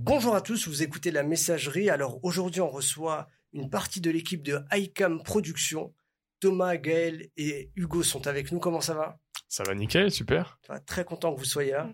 Bonjour à tous, vous écoutez la messagerie. Alors aujourd'hui, on reçoit une partie de l'équipe de iCam Productions. Thomas, Gaël et Hugo sont avec nous. Comment ça va? Ça va nickel, super. Très content que vous soyez là.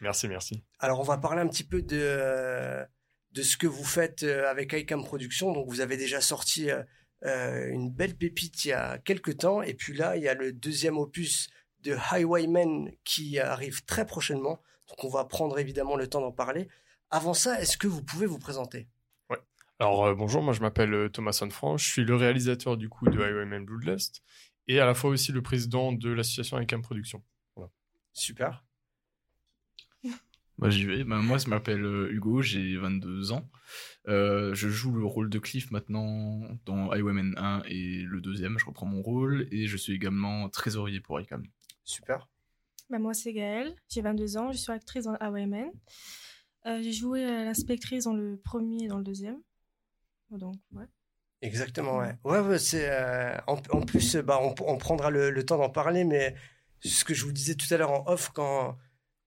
Merci, merci. Alors on va parler un petit peu de, de ce que vous faites euh, avec iCam Productions. Donc vous avez déjà sorti euh, euh, une belle pépite il y a quelques temps. Et puis là, il y a le deuxième opus de Highwaymen qui arrive très prochainement. Donc on va prendre évidemment le temps d'en parler. Avant ça, est-ce que vous pouvez vous présenter? Ouais. Alors bonjour, moi je m'appelle Thomas Sanfranc, je suis le réalisateur du coup de Highwaymen Bloodlust et à la fois aussi le président de l'association iCam Productions. Voilà. Super. Moi, j'y vais. Ben, moi, je m'appelle Hugo, j'ai 22 ans. Euh, je joue le rôle de Cliff maintenant dans Highwaymen 1 et le deuxième, je reprends mon rôle et je suis également trésorier pour ICAM. Super. Bah, moi, c'est Gaëlle, j'ai 22 ans, je suis actrice dans Highwaymen. Euh, j'ai joué l'inspectrice dans le premier et dans le deuxième. Donc, ouais. Exactement, ouais. Ouais, c'est, euh, en, plus, bah, on, prendra le, le temps d'en parler, mais ce que je vous disais tout à l'heure en off, quand,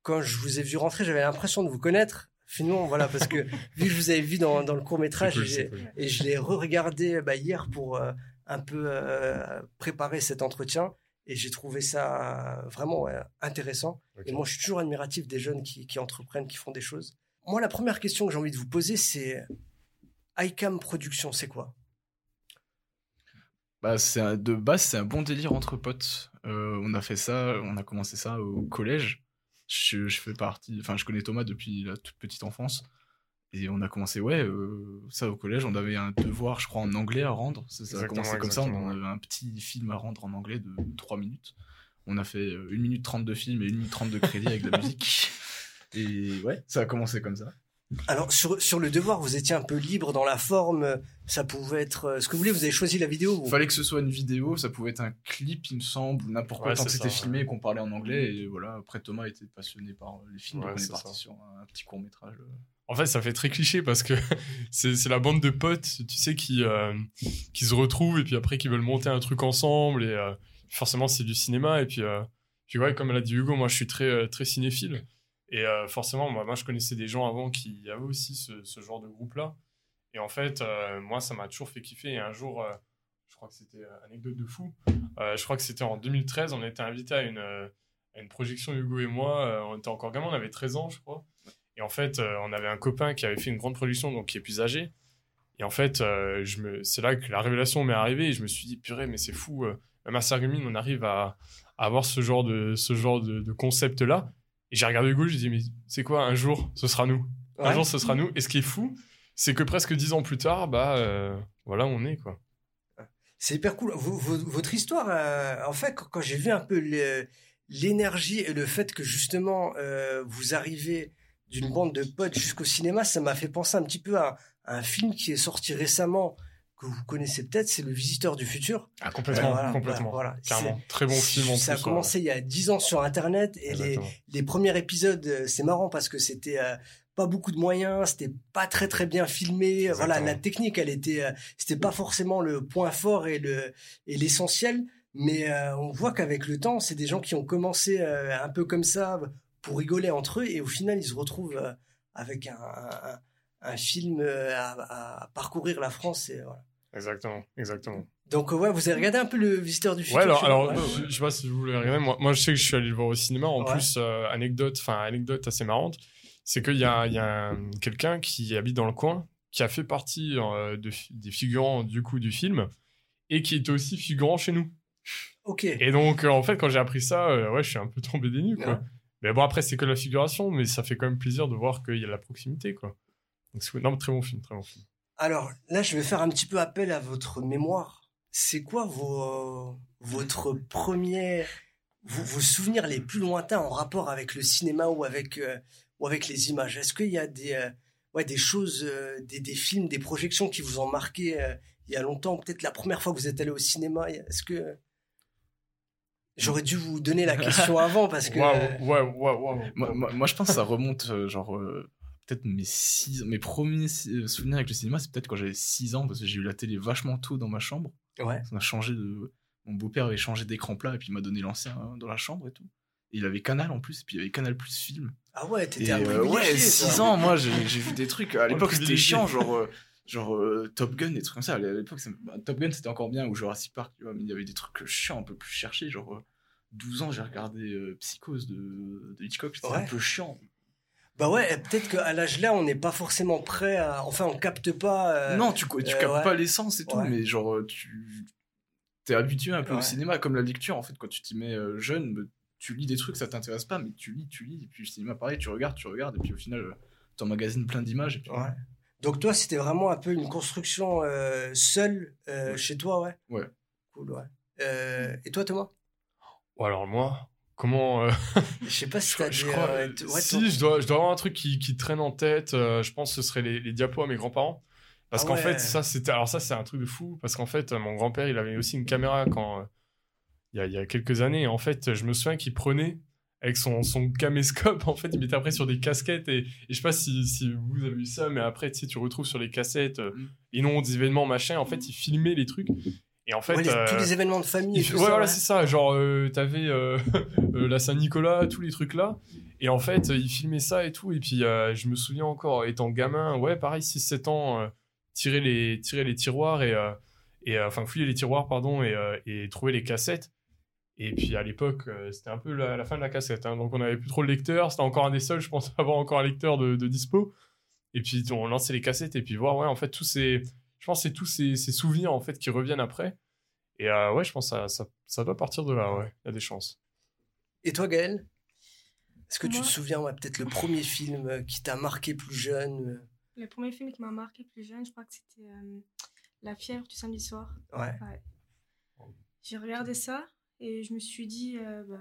quand je vous ai vu rentrer, j'avais l'impression de vous connaître. Finalement, voilà, parce que vu que je vous avais vu dans, dans le court métrage et, je l'ai re-regardé bah, hier pour euh, un peu euh, préparer cet entretien et j'ai trouvé ça vraiment intéressant. Et moi, je suis toujours admiratif des jeunes qui, qui, entreprennent, qui font des choses. Moi, la première question que j'ai envie de vous poser, c'est ICAM Production, c'est quoi? Bah, c'est de base, c'est un bon délire entre potes. Euh, on a fait ça, on a commencé ça au collège je, fais partie, enfin, je connais Thomas depuis la toute petite enfance. Et on a commencé, ouais, euh, ça au collège, on avait un devoir, je crois, en anglais à rendre. Ça, a commencé comme ça, on avait un petit film à rendre en anglais de 3 minutes. On a fait 1 minute 30 de film et 1 minute 30 de crédit avec de la musique. Et ouais, ça a commencé comme ça. Alors sur, sur le devoir, vous étiez un peu libre dans la forme. Ça pouvait être euh, ce que vous voulez. Vous avez choisi la vidéo. Il fallait que ce soit une vidéo. Ça pouvait être un clip, il me semble, ou n'importe quoi. tant que c'était filmé et qu'on parlait en anglais. Et voilà. Après Thomas était passionné par les films. on est parti sur un, petit court métrage. En fait, ça fait très cliché parce que c'est la bande de potes, tu sais, qui euh, qui se retrouvent et puis après qui veulent monter un truc ensemble et euh, forcément c'est du cinéma et puis puis ouais, comme l'a dit Hugo, moi je suis très très cinéphile. Et euh, forcément, moi, je connaissais des gens avant qui avaient aussi ce, ce genre de groupe-là. Et en fait, euh, moi, ça m'a toujours fait kiffer. Et un jour, euh, je crois que c'était anecdote de fou. je crois que c'était en 2013, on était invité à une, à une projection, Hugo et moi. on était encore gamin, on avait 13 ans, je crois. Et en fait, on avait un copain qui avait fait une grande production, donc qui est plus âgé. Et en fait, je me... c'est là que la révélation m'est arrivée. Et je me suis dit, purée, mais c'est fou. même à Sarreguemines, on arrive à, avoir ce genre de, ce genre de concept-là. Et j'ai regardé Hugo, j'ai dit, mais c'est quoi, un jour, ce sera nous? Un jour, ce sera nous. Et ce qui est fou, c'est que presque dix ans plus tard, bah, euh, voilà, on est, quoi. C'est hyper cool. votre histoire, euh, en fait, quand, j'ai vu un peu l'énergie et le fait que justement euh, vous arrivez d'une bande de potes jusqu'au cinéma, ça m'a fait penser un petit peu à, un film qui est sorti récemment que vous connaissez peut-être, c'est Le Visiteur du Futur. Ah, complètement, complètement. Voilà, Très bon film en Ça a commencé il y a dix ans sur Internet et les, les, premiers épisodes, euh, c'est marrant parce que c'était euh, pas beaucoup de moyens, c'était pas très très bien filmé. Voilà, la technique, elle était, euh, c'était pas forcément le point fort et le et l'essentiel, mais on voit qu'avec le temps, c'est des gens qui ont commencé un peu comme ça pour rigoler entre eux et au final, ils se retrouvent avec un, un, un film à, à, parcourir la France et voilà. Exactement, exactement. Donc, ouais, vous avez regardé un peu le Visiteur du Futur Ouais, alors, alors je, sais pas si vous voulez regarder. Moi, moi, je sais que je suis allé le voir au cinéma. En plus, euh, anecdote, enfin, anecdote assez marrante, c'est qu'il y a, y a quelqu'un qui habite dans le coin, qui a fait partie euh, de, des figurants du coup du film, et qui était aussi figurant chez nous. Ok. Et donc, euh, en fait, quand j'ai appris ça, ouais, je suis un peu tombé des nues, quoi. Mais bon, après, c'est que la figuration, mais ça fait quand même plaisir de voir qu'il y a la proximité, quoi. Donc, non, très bon film, très bon film. Alors là, je vais faire un petit peu appel à votre mémoire. C'est quoi vos, votre premier, vos, souvenirs les plus lointains en rapport avec le cinéma ou avec, euh, ou avec les images? Est-ce qu'il y a des, euh, ouais, des choses, euh, des, des, films, des projections qui vous ont marqué il y a longtemps? Peut-être la première fois que vous êtes allé au cinéma Est-ce que J'aurais dû vous donner la question avant parce que. Ouais, ouais, ouais, moi, moi, je pense que ça remonte genre peut-être mes six, mes premiers euh, souvenirs avec le cinéma, c'est peut-être quand j'avais 6 ans, parce que j'ai eu la télé vachement tôt dans ma chambre. Ouais. On a changé de. Mon beau-père avait changé d'écran plat et puis il m'a donné l'ancien hein, dans la chambre et tout. Et il avait Canal en plus, et puis il y avait Canal Plus Film. Ah ouais, t'étais un euh, privilégié, ouais, ça. 6 ans, moi j'ai vu des trucs. À l'époque c'était chiant, genre, euh, genre euh, Top Gun, des trucs comme ça. À l'époque, bah, Top Gun c'était encore bien, ou Jurassic Park, tu vois, mais il y avait des trucs chiants, un peu plus cherchés. Genre, euh, 12 ans, j'ai regardé euh, Psychose de, de Hitchcock, c'était Ouais. un peu chiant. Bah ouais, peut-être qu'à l'âge là, on n'est pas forcément prêt à. Enfin, on capte pas. euh, non, tu, tu euh, captes ouais. pas l'essence et tout, Ouais. mais genre, euh, tu t'es habitué un peu Ouais. au cinéma, comme la lecture en fait, quand tu t'y mets jeune, bah, tu lis des trucs, ça t'intéresse pas, mais tu lis, tu lis, et puis le cinéma pareil, tu regardes, tu regardes, et puis au final, t'emmagasines plein d'images, et puis Ouais. Donc toi, c'était vraiment un peu une construction euh, seule euh, Ouais. chez toi, ouais? Ouais. Cool, ouais. Euh, et toi, Thomas? Ou alors moi, comment. euh, Je sais pas si je, t'as je des, crois. euh, ouais, si, je dois, je dois avoir un truc qui, qui traîne en tête. euh, je pense que ce serait les, les diapos à mes grands-parents. Parce Ah qu'en ouais. fait, ça, c'était. Alors, ça, c'est un truc de fou. Parce qu'en fait, euh, mon grand-père, il avait aussi une caméra quand. euh, il y, a, il y a quelques années. Et en fait, je me souviens qu'il prenait avec son, son caméscope. En fait, il mettait après sur des casquettes. Et, et je sais pas si, si vous avez vu ça, mais après, tu sais, tu retrouves sur les cassettes euh, Mm. noms des événements, machin. En fait, il filmait les trucs. Et en fait. ouais, les- euh, tous les événements de famille. et tout ouais, ça, voilà, ouais. c'est ça. Genre, euh, t'avais euh, euh, la Saint-Nicolas, tous les trucs là. Et en fait, euh, il filmait ça et tout. Et puis, euh, je me souviens encore, étant gamin, ouais, pareil, 6-7 ans, euh, tirer, les, tirer les tiroirs et. euh, et euh, enfin, fouiller les tiroirs, pardon, et, euh, et trouver les cassettes. Et puis, à l'époque, euh, c'était un peu la, la fin de la cassette. hein. donc, on n'avait plus trop le lecteur. C'était encore un des seuls, je pense, à avoir encore un lecteur de, de dispo. Et puis, on lançait les cassettes et puis voir, ouais, en fait, tous ces. Je pense que c'est tous ces, ces souvenirs, en fait, qui reviennent après. Et euh, ouais, je pense que ça, ça, ça doit partir de là, ouais. Il y a des chances. Et toi, Gaël Est-ce que tu te souviens, ouais, peut-être le premier film euh, qui t'a marqué plus jeune euh, Le premier film qui m'a marqué plus jeune, je crois que c'était euh, La fièvre du samedi soir. Ouais. J'ai regardé ça et je me suis dit, euh, bah,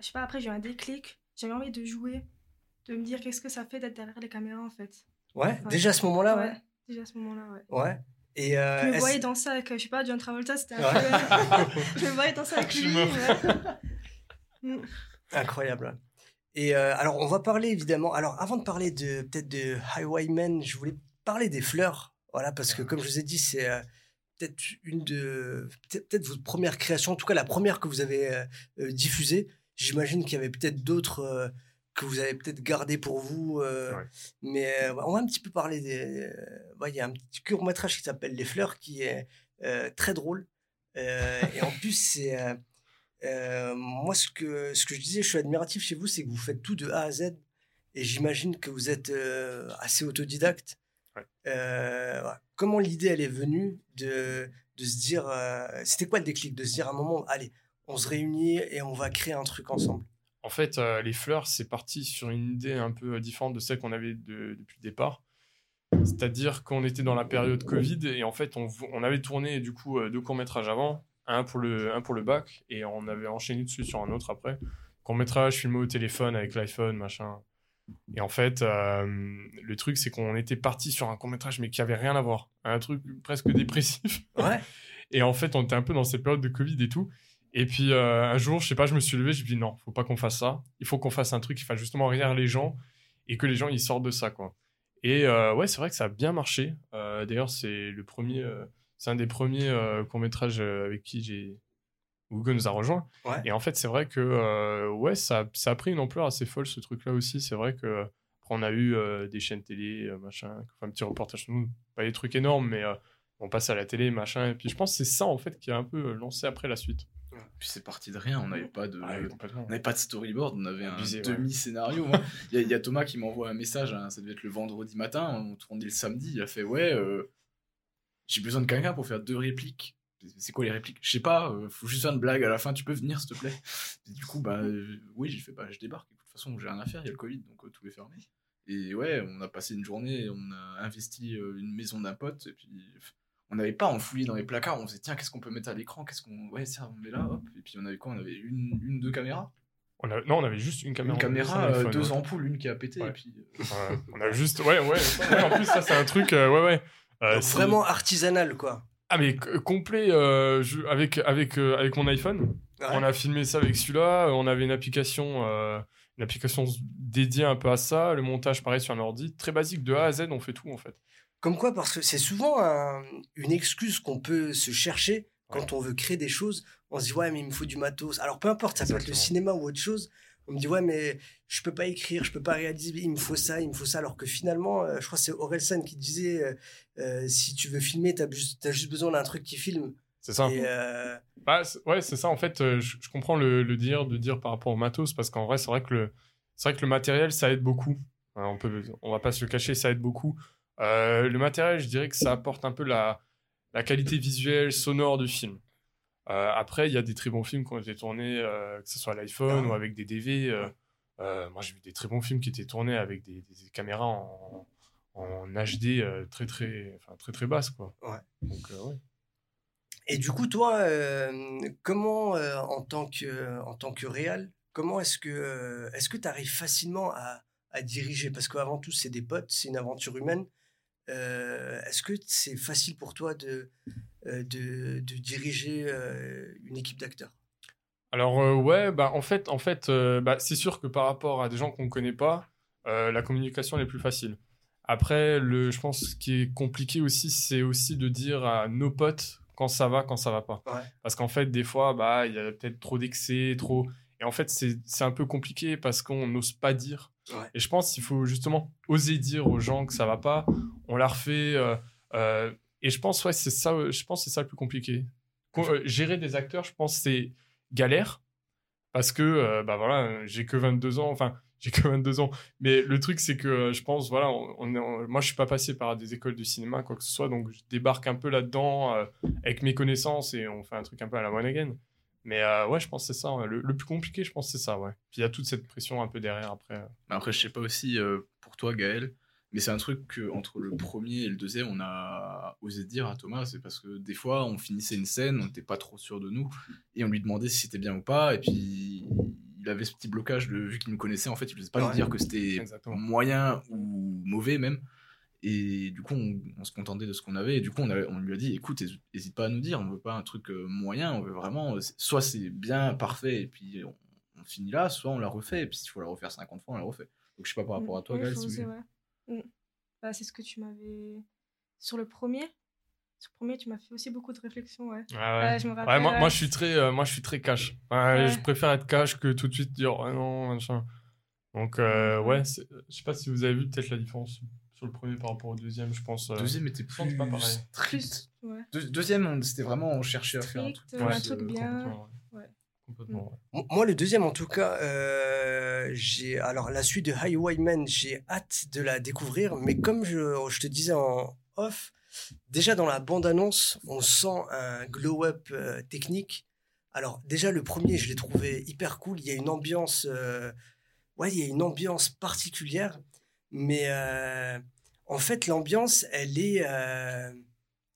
je sais pas, après j'ai eu un déclic. J'avais envie de jouer, de me dire qu'est-ce que ça fait d'être derrière les caméras en fait. Ouais, Ouais. déjà à ce moment-là, ouais. Déjà à ce moment-là, ouais. Ouais. Et euh, je me voyais danser avec, euh, je sais pas, John Travolta, c'était un Ouais. peu. je me voyais danser avec lui. ouais. Mm. Incroyable. Et euh, alors, on va parler évidemment. Alors, avant de parler de peut-être de Highwaymen, je voulais parler des fleurs. Voilà, parce que comme je vous ai dit, c'est euh, peut-être une de. Peut-être votre première création, en tout cas la première que vous avez diffusée. J'imagine qu'il y avait peut-être d'autres euh, que vous avez peut-être gardées pour vous. euh, Ouais. Mais euh, on va un petit peu parler des. euh, Il y a un petit court-métrage qui s'appelle Les fleurs qui est euh, très drôle. Et en plus, c'est. moi, ce que, ce que je disais, je suis admiratif chez vous, c'est que vous faites tout de A à Z. Et j'imagine que vous êtes assez autodidacte. Ouais. Comment l'idée, elle est venue de, de se dire. C'était quoi le déclic De se dire à un moment, allez, on se réunit et on va créer un truc ensemble? En fait, euh, les fleurs, c'est parti sur une idée un peu différente de celle qu'on avait de- depuis le départ. C'est-à-dire qu'on était dans la période Covid et en fait, on, avait tourné du coup euh, deux courts-métrages avant, un pour, le, un pour le bac et on avait enchaîné dessus sur un autre après. Court-métrage filmé au téléphone avec l'iPhone, machin. Et en fait, euh, le truc, c'est qu'on était parti sur un court-métrage mais qui avait rien à voir. Un truc presque dépressif. Ouais. Et en fait, on était un peu dans cette période de Covid et tout. Et puis euh, un jour, je sais pas, je me suis levé, je me suis dit non, faut pas qu'on fasse ça. Il faut qu'on fasse un truc qui fasse justement rire les gens et que les gens ils sortent de ça quoi. Et euh, ouais, c'est vrai que ça a bien marché. Euh, D'ailleurs, c'est le premier, euh, c'est un des premiers courts métrages avec qui j'ai Hugo nous a rejoint. Ouais. Et en fait, c'est vrai que ouais, ça, ça a pris une ampleur assez folle ce truc-là aussi. C'est vrai que après, on a eu des chaînes télé, machin, un petit reportage nous, pas des trucs énormes, mais on passe à la télé, machin. Et puis je pense que c'est ça en fait qui a un peu lancé après la suite. Puis c'est parti de rien, on n'avait pas de. On n'avait pas de storyboard, on avait un Abusé, demi-scénario. Moi, Il y, a- il y a Thomas qui m'envoie un message, hein, ça devait être le vendredi matin, on tournait le samedi, il a fait Ouais, euh, j'ai besoin de quelqu'un pour faire deux répliques. C'est quoi les répliques? Je sais pas, euh, faut juste faire une blague à la fin, tu peux venir s'il te plaît? Et Du coup, bah euh, oui, j'ai fait Bah je débarque, de toute façon, j'ai rien à faire, il y a le Covid, donc euh, tout est fermé. Et ouais, on a passé une journée, on a investi une maison d'un pote, et puis on n'avait pas, on fouillait dans les placards, on se disait Tiens, qu'est-ce qu'on peut mettre à l'écran Qu'est-ce qu'on. Ouais, ça, on met là, hop. Et puis on avait quoi On avait une, une deux caméras On a... Non, on avait juste une caméra. une caméra, euh, iPhone, deux ouais. ampoules, une qui a pété, Ouais. et puis. euh, on a juste. Ouais, ouais. ouais, en plus, ça, c'est un truc. euh, ouais, ouais. Euh, Donc, vraiment artisanal, quoi. Ah, mais complet euh, je- avec, avec, euh, avec mon iPhone. Ouais. On a filmé ça avec celui-là. On avait une application, euh, une application dédiée un peu à ça. Le montage, pareil, sur un ordi. Très basique, de A à Z, on fait tout en fait. Comme quoi, parce que c'est souvent un- une excuse qu'on peut se chercher Quand on veut créer des choses, on se dit ouais mais il me faut du matos. Alors peu importe, ça peut être le cinéma ou autre chose. On me dit ouais mais je peux pas écrire, je peux pas réaliser, il me faut ça, il me faut ça. Alors que finalement, euh, je crois que c'est Orelsan qui disait euh, euh, si tu veux filmer, juste, as juste besoin d'un truc qui filme. C'est ça. Et, euh, Bah, ouais, c'est ça. En fait, euh, je, je comprends le, le dire, de dire par rapport au matos, parce qu'en vrai, c'est vrai que le, c'est vrai que le matériel, ça aide beaucoup. Hein, on peut, on va pas se le cacher, ça aide beaucoup. Euh, le matériel, je dirais que ça apporte un peu la, la qualité visuelle, sonore du film. Euh, après, il y a des très bons films qui ont été tournés, euh, que ce soit à l'iPhone ou avec des DV. moi, j'ai vu des très bons films qui étaient tournés avec des, des caméras en, en HD très très, enfin, très très basse, quoi. Ouais. Donc, ouais. Et du coup, toi, comment, en tant que, en tant que réal, comment est-ce que, est-ce que tu arrives facilement à, à diriger? Parce qu'avant tout, c'est des potes, c'est une aventure humaine. Euh, est-ce que c'est facile pour toi de, euh, de, de diriger euh, une équipe d'acteurs? Alors euh, ouais, bah en fait, en fait, euh, bah, c'est sûr que par rapport à des gens qu'on ne connaît pas, la communication est plus facile. Après, le, je pense ce qui est compliqué aussi, c'est aussi de dire à nos potes quand ça va, quand ça va pas. Ouais. Parce qu'en fait, des fois, bah il y a peut-être trop d'excès, trop. Et en fait, c'est c'est un peu compliqué parce qu'on n'ose pas dire. Ouais. Et je pense qu'il faut justement oser dire aux gens que ça va pas. On la refait. euh, euh, et je pense ouais, c'est ça. Je pense c'est ça le plus compliqué. Co- euh, gérer des acteurs, je pense, c'est galère parce que bah voilà j'ai que 22 ans enfin j'ai que 22 ans mais le truc c'est que je pense voilà on, moi je suis pas passé par des écoles de cinéma quoi que ce soit donc je débarque un peu là-dedans avec mes connaissances et on fait un truc un peu à la one again mais ouais je pense que c'est ça le, plus compliqué je pense que c'est ça ouais puis il y a toute cette pression un peu derrière après euh. Après, je sais pas aussi pour toi, Gaël, mais c'est un truc que entre le premier et le deuxième, on a osé dire à Thomas, c'est parce que des fois, on finissait une scène, on n'était pas trop sûr de nous, et on lui demandait si c'était bien ou pas, et puis il avait ce petit blocage de vu qu'il nous connaissait, en fait, il ne pas Ouais. nous dire que c'était Exactement. moyen ou mauvais même. Et du coup, on, on se contentait de ce qu'on avait. Et du coup, on, a- on lui a dit, écoute, n'hésite pas à nous dire, on veut pas un truc euh, moyen, on veut vraiment, euh, soit c'est bien, parfait, et puis on, on finit là, soit on la refait, et puis s'il faut la refaire 50 fois, on la refait. Donc je sais pas par rapport à toi, vous- ouais. Mm. Bah, c'est ce que tu m'avais. Sur le premier Sur le premier, tu m'as fait aussi beaucoup de réflexions, ouais. Ouais, ouais. Je me rappelle. moi, ouais. moi, je suis très, euh, moi, je suis très cash. Ouais, Ouais. Je préfère être cash que tout de suite dire oh non, machin. Donc, euh, Ouais. je sais pas si vous avez vu peut-être la différence sur le premier par rapport au deuxième, je pense. euh, Deuxième était je pense plus pas pareil. strict. Plus. Deux- deuxième, c'était vraiment, on cherchait à faire un truc. Un truc euh, bien. Moi, le deuxième, en tout cas, euh, j'ai alors la suite de Highwaymen, j'ai hâte de la découvrir. Mais comme je, je te disais en off, déjà dans la bande-annonce, on sent un glow-up euh, technique. Alors déjà, le premier, je l'ai trouvé hyper cool. Il y a une ambiance, euh, ouais, il y a une ambiance particulière. Mais euh, en fait, l'ambiance, elle est, euh,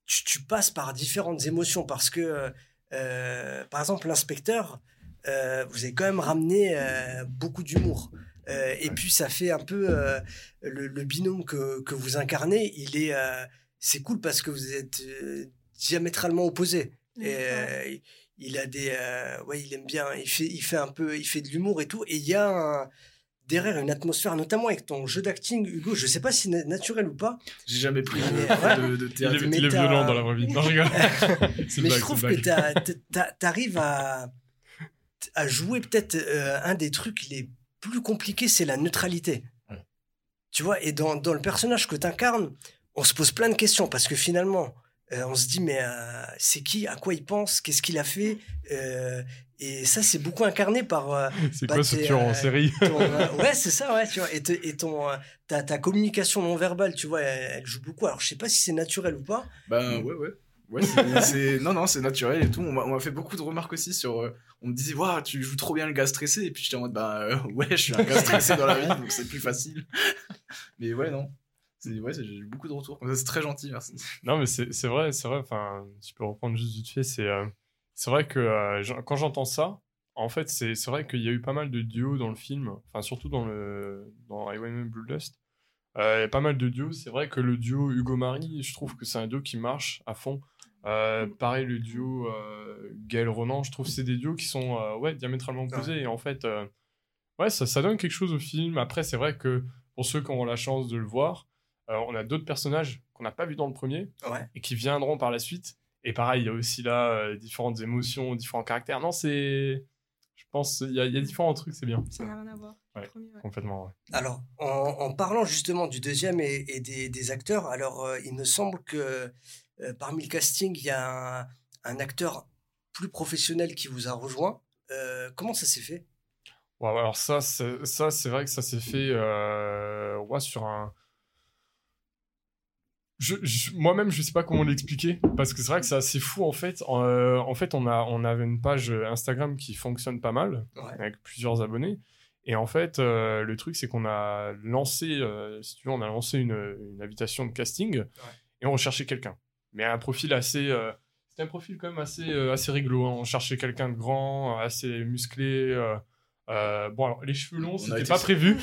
tu, tu passes par différentes émotions parce que, euh, par exemple, l'inspecteur euh, vous avez quand même ramené euh, beaucoup d'humour. Euh, et puis ça fait un peu euh, le, le binôme que, que vous incarnez, il est euh, c'est cool parce que vous êtes euh, diamétralement opposés. Et Ouais. euh, il a des euh, ouais, il aime bien, il fait il fait un peu il fait de l'humour et tout et il y a un- derrière une atmosphère notamment avec ton jeu d'acting Hugo, je sais pas si c'est naturel ou pas, J'ai jamais pris Mais, de, ouais. de, de Il théâtre. est, mais il est violent dans la vraie vie. Non, je rigole. Mais blague, je trouve que t'arrives à, à jouer peut-être euh, un des trucs les plus compliqués, c'est la neutralité. Ouais. Tu vois, et dans, dans le personnage que tu incarnes, on se pose plein de questions parce que finalement, euh, on se dit, mais euh, c'est qui, à quoi il pense, qu'est-ce qu'il a fait? Euh, Et ça, c'est beaucoup incarné par euh, C'est bah, quoi ce tueur en série? ton, ouais, c'est ça, ouais, tu vois. Et, te- et ton, ta, ta communication non verbale, tu vois, elle, elle joue beaucoup. Alors, je sais pas si c'est naturel ou pas. Ben ouais, ouais. Ouais, c'est- c'est- non, non, c'est naturel et tout. On m'a on m'a fait beaucoup de remarques aussi sur. euh, on me disait, waouh, tu joues trop bien le gars stressé. Et puis j'étais en mode, bah euh, ouais, je suis un gars stressé dans la vie, donc c'est plus facile. Mais ouais, non. C'est- Ouais, j'ai eu beaucoup de retours. C'est très gentil, merci. Non, mais c'est vrai, c'est vrai. Enfin, je peux reprendre juste vite fait, c'est euh, c'est vrai que euh, quand j'entends ça, en fait, c'est vrai qu'il y a eu pas mal de duos dans le film, enfin, surtout dans, le, dans Highwayman Blue Dust. Euh, il y a pas mal de duos. C'est vrai que le duo Hugo-Marie, je trouve que c'est un duo qui marche à fond. Euh, pareil, le duo euh, Gaël Ronan, je trouve que c'est des duos qui sont ouais, diamétralement opposés. Et en fait, ouais, ça, ça donne quelque chose au film. Après, c'est vrai que pour ceux qui auront la chance de le voir, on a d'autres personnages qu'on n'a pas vus dans le premier Ouais. et qui viendront par la suite. Et pareil, il y a aussi là euh, différentes émotions, différents caractères. Non, c'est. Je pense, il y, a, il y a différents trucs, c'est bien. Ça n'a rien à voir. le Ouais. premier, ouais. Complètement, ouais. Alors, en, en parlant justement du deuxième et, et des, des acteurs, alors euh, il me semble que euh, parmi le casting, il y a un, un acteur plus professionnel qui vous a rejoint. Euh, comment ça s'est fait? Ouais, alors ça, c'est, ça, c'est vrai que ça s'est fait euh, ouais, sur un. Je, je- moi-même, je sais pas comment l'expliquer parce que c'est vrai que c'est assez fou en fait. En, euh, en fait, on a, on avait une page Instagram qui fonctionne pas mal Ouais. avec plusieurs abonnés. Et en fait, euh, le truc, c'est qu'on a lancé, euh, si tu veux, on a lancé une, une invitation de casting et on recherchait quelqu'un. Mais un profil assez. c'était un profil quand même assez, assez rigolo. hein. On cherchait quelqu'un de grand, assez musclé. Euh, bon, alors, les cheveux longs, c'était pas prévu.